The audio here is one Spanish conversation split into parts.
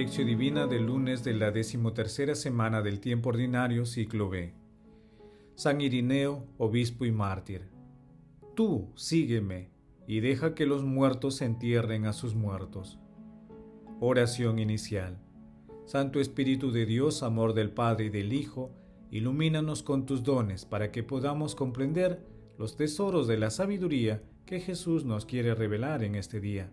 Divina del lunes de la decimotercera semana del tiempo ordinario, ciclo B. San Irineo, obispo y mártir. Tú sígueme y deja que los muertos entierren a sus muertos. Oración inicial. Santo Espíritu de Dios, amor del Padre y del Hijo, ilumínanos con tus dones para que podamos comprender los tesoros de la sabiduría que Jesús nos quiere revelar en este día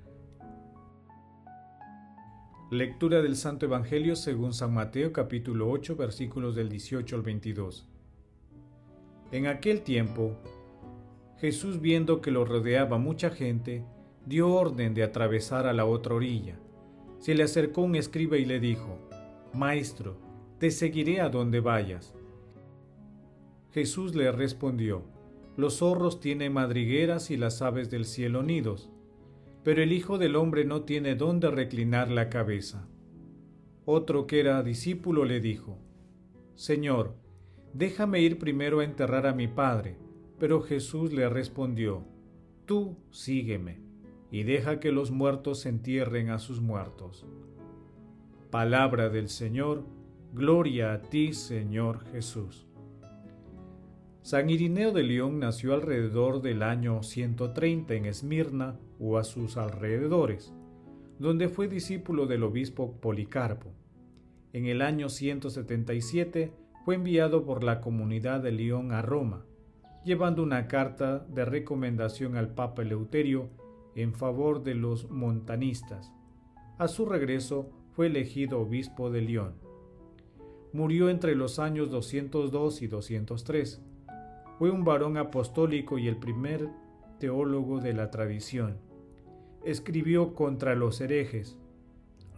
Lectura del Santo Evangelio según San Mateo capítulo 8 versículos del 18 al 22. En aquel tiempo, Jesús viendo que lo rodeaba mucha gente, dio orden de atravesar a la otra orilla. Se le acercó un escriba y le dijo, Maestro, te seguiré a donde vayas. Jesús le respondió, Los zorros tienen madrigueras y las aves del cielo nidos pero el Hijo del Hombre no tiene dónde reclinar la cabeza. Otro que era discípulo le dijo, Señor, déjame ir primero a enterrar a mi Padre. Pero Jesús le respondió, Tú sígueme, y deja que los muertos entierren a sus muertos. Palabra del Señor, gloria a ti, Señor Jesús. San Irineo de León nació alrededor del año 130 en Esmirna o a sus alrededores, donde fue discípulo del obispo Policarpo. En el año 177 fue enviado por la comunidad de León a Roma, llevando una carta de recomendación al Papa Eleuterio en favor de los montanistas. A su regreso fue elegido obispo de León. Murió entre los años 202 y 203 fue un varón apostólico y el primer teólogo de la tradición. Escribió contra los herejes,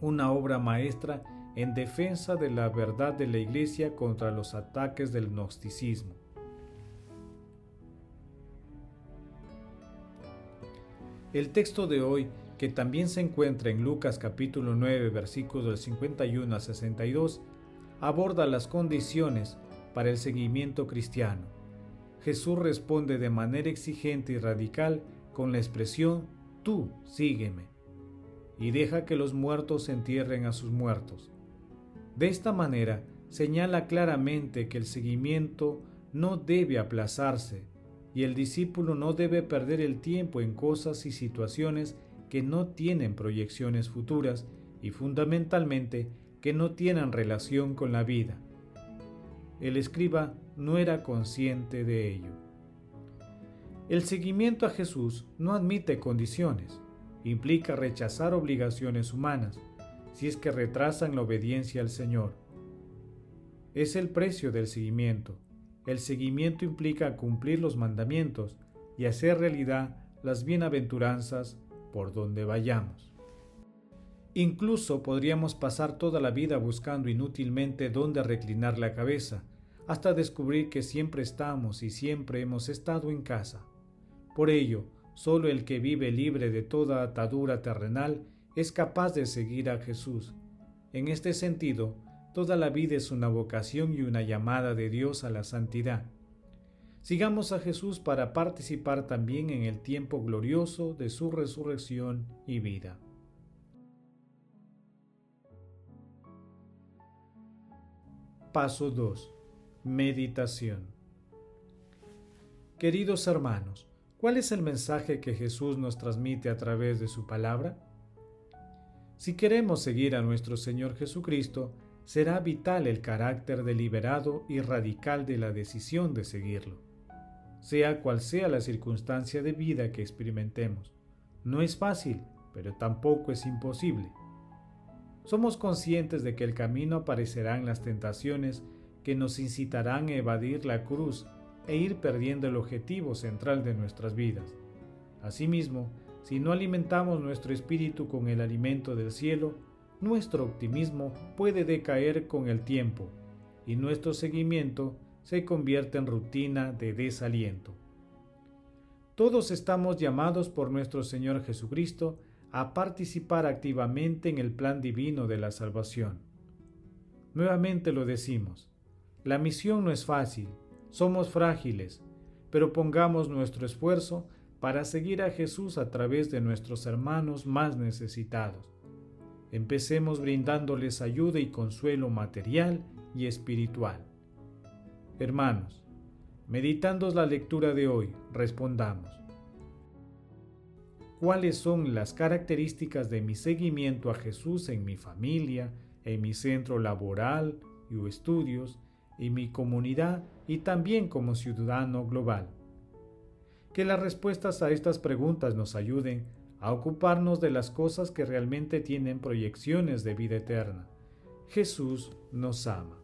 una obra maestra en defensa de la verdad de la Iglesia contra los ataques del gnosticismo. El texto de hoy, que también se encuentra en Lucas capítulo 9 versículos del 51 a 62, aborda las condiciones para el seguimiento cristiano. Jesús responde de manera exigente y radical con la expresión, tú sígueme, y deja que los muertos entierren a sus muertos. De esta manera, señala claramente que el seguimiento no debe aplazarse y el discípulo no debe perder el tiempo en cosas y situaciones que no tienen proyecciones futuras y fundamentalmente que no tienen relación con la vida. El escriba no era consciente de ello. El seguimiento a Jesús no admite condiciones, implica rechazar obligaciones humanas, si es que retrasan la obediencia al Señor. Es el precio del seguimiento. El seguimiento implica cumplir los mandamientos y hacer realidad las bienaventuranzas por donde vayamos. Incluso podríamos pasar toda la vida buscando inútilmente dónde reclinar la cabeza, hasta descubrir que siempre estamos y siempre hemos estado en casa. Por ello, solo el que vive libre de toda atadura terrenal es capaz de seguir a Jesús. En este sentido, toda la vida es una vocación y una llamada de Dios a la santidad. Sigamos a Jesús para participar también en el tiempo glorioso de su resurrección y vida. Paso 2 Meditación Queridos hermanos, ¿cuál es el mensaje que Jesús nos transmite a través de su palabra? Si queremos seguir a nuestro Señor Jesucristo, será vital el carácter deliberado y radical de la decisión de seguirlo, sea cual sea la circunstancia de vida que experimentemos. No es fácil, pero tampoco es imposible. Somos conscientes de que el camino aparecerán las tentaciones que nos incitarán a evadir la cruz e ir perdiendo el objetivo central de nuestras vidas. Asimismo, si no alimentamos nuestro espíritu con el alimento del cielo, nuestro optimismo puede decaer con el tiempo y nuestro seguimiento se convierte en rutina de desaliento. Todos estamos llamados por nuestro Señor Jesucristo a participar activamente en el plan divino de la salvación. Nuevamente lo decimos, la misión no es fácil, somos frágiles, pero pongamos nuestro esfuerzo para seguir a Jesús a través de nuestros hermanos más necesitados. Empecemos brindándoles ayuda y consuelo material y espiritual. Hermanos, meditando la lectura de hoy, respondamos. ¿Cuáles son las características de mi seguimiento a Jesús en mi familia, en mi centro laboral y estudios, en mi comunidad y también como ciudadano global. Que las respuestas a estas preguntas nos ayuden a ocuparnos de las cosas que realmente tienen proyecciones de vida eterna. Jesús nos ama.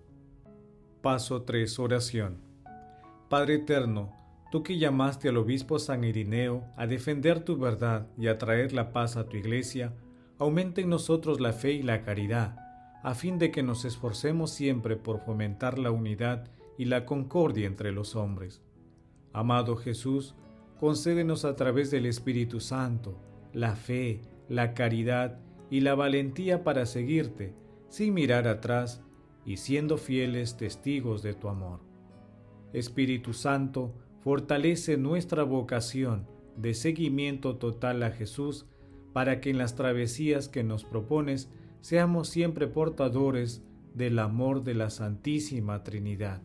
Paso 3. Oración. Padre eterno, tú que llamaste al obispo San Irineo a defender tu verdad y a traer la paz a tu iglesia, aumenta en nosotros la fe y la caridad, a fin de que nos esforcemos siempre por fomentar la unidad y la concordia entre los hombres. Amado Jesús, concédenos a través del Espíritu Santo la fe, la caridad y la valentía para seguirte, sin mirar atrás y siendo fieles testigos de tu amor. Espíritu Santo, fortalece nuestra vocación de seguimiento total a Jesús para que en las travesías que nos propones seamos siempre portadores del amor de la Santísima Trinidad.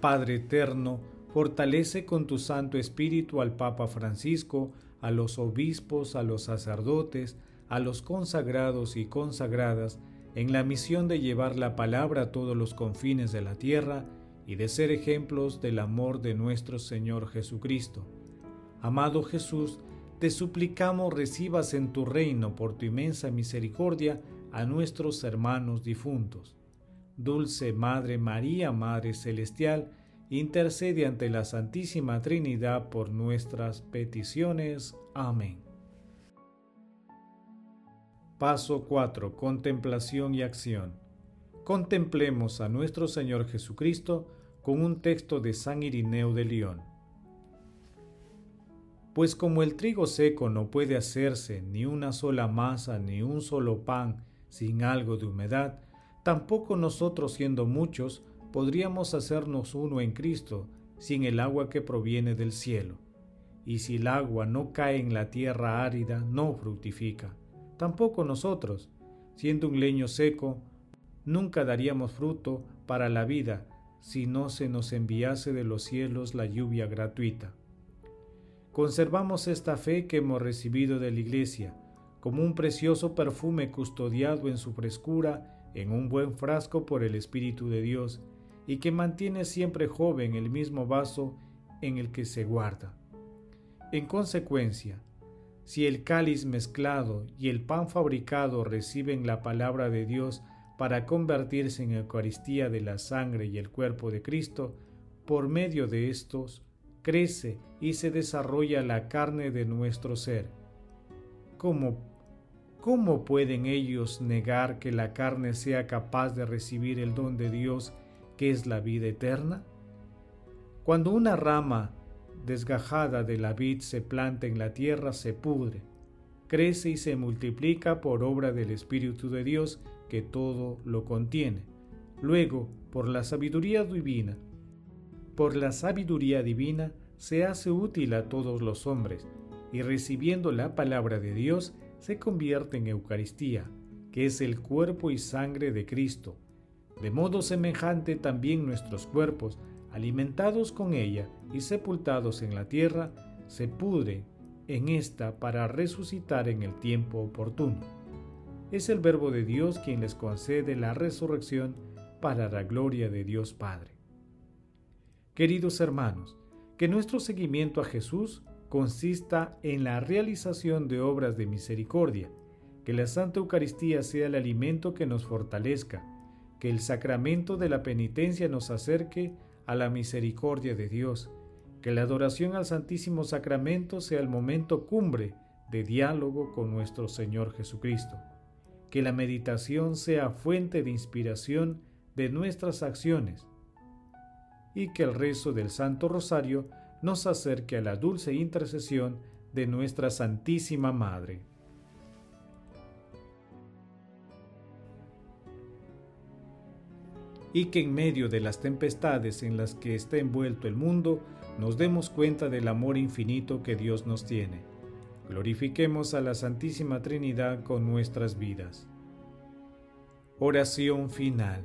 Padre eterno, fortalece con tu Santo Espíritu al Papa Francisco, a los obispos, a los sacerdotes, a los consagrados y consagradas, en la misión de llevar la palabra a todos los confines de la tierra y de ser ejemplos del amor de nuestro Señor Jesucristo. Amado Jesús, te suplicamos recibas en tu reino por tu inmensa misericordia a nuestros hermanos difuntos Dulce Madre María, Madre Celestial, intercede ante la Santísima Trinidad por nuestras peticiones. Amén. Paso 4. Contemplación y acción. Contemplemos a nuestro Señor Jesucristo con un texto de San Irineo de León. Pues como el trigo seco no puede hacerse ni una sola masa ni un solo pan sin algo de humedad, Tampoco nosotros siendo muchos podríamos hacernos uno en Cristo sin el agua que proviene del cielo. Y si el agua no cae en la tierra árida, no fructifica. Tampoco nosotros, siendo un leño seco, nunca daríamos fruto para la vida si no se nos enviase de los cielos la lluvia gratuita. Conservamos esta fe que hemos recibido de la Iglesia, como un precioso perfume custodiado en su frescura en un buen frasco por el Espíritu de Dios y que mantiene siempre joven el mismo vaso en el que se guarda. En consecuencia, si el cáliz mezclado y el pan fabricado reciben la palabra de Dios para convertirse en Eucaristía de la sangre y el cuerpo de Cristo, por medio de estos crece y se desarrolla la carne de nuestro ser. Como ¿cómo pueden ellos negar que la carne sea capaz de recibir el don de Dios que es la vida eterna? Cuando una rama desgajada de la vid se planta en la tierra, se pudre, crece y se multiplica por obra del Espíritu de Dios que todo lo contiene. Luego, por la sabiduría divina, por la sabiduría divina se hace útil a todos los hombres, y recibiendo la palabra de Dios, se convierte en Eucaristía, que es el cuerpo y sangre de Cristo. De modo semejante también nuestros cuerpos, alimentados con ella y sepultados en la tierra, se pudren en esta para resucitar en el tiempo oportuno. Es el Verbo de Dios quien les concede la resurrección para la gloria de Dios Padre. Queridos hermanos, que nuestro seguimiento a Jesús consista en la realización de obras de misericordia, que la Santa Eucaristía sea el alimento que nos fortalezca, que el sacramento de la penitencia nos acerque a la misericordia de Dios, que la adoración al Santísimo Sacramento sea el momento cumbre de diálogo con nuestro Señor Jesucristo, que la meditación sea fuente de inspiración de nuestras acciones y que el rezo del Santo Rosario nos acerque a la dulce intercesión de nuestra Santísima Madre. Y que en medio de las tempestades en las que está envuelto el mundo, nos demos cuenta del amor infinito que Dios nos tiene. Glorifiquemos a la Santísima Trinidad con nuestras vidas. Oración final.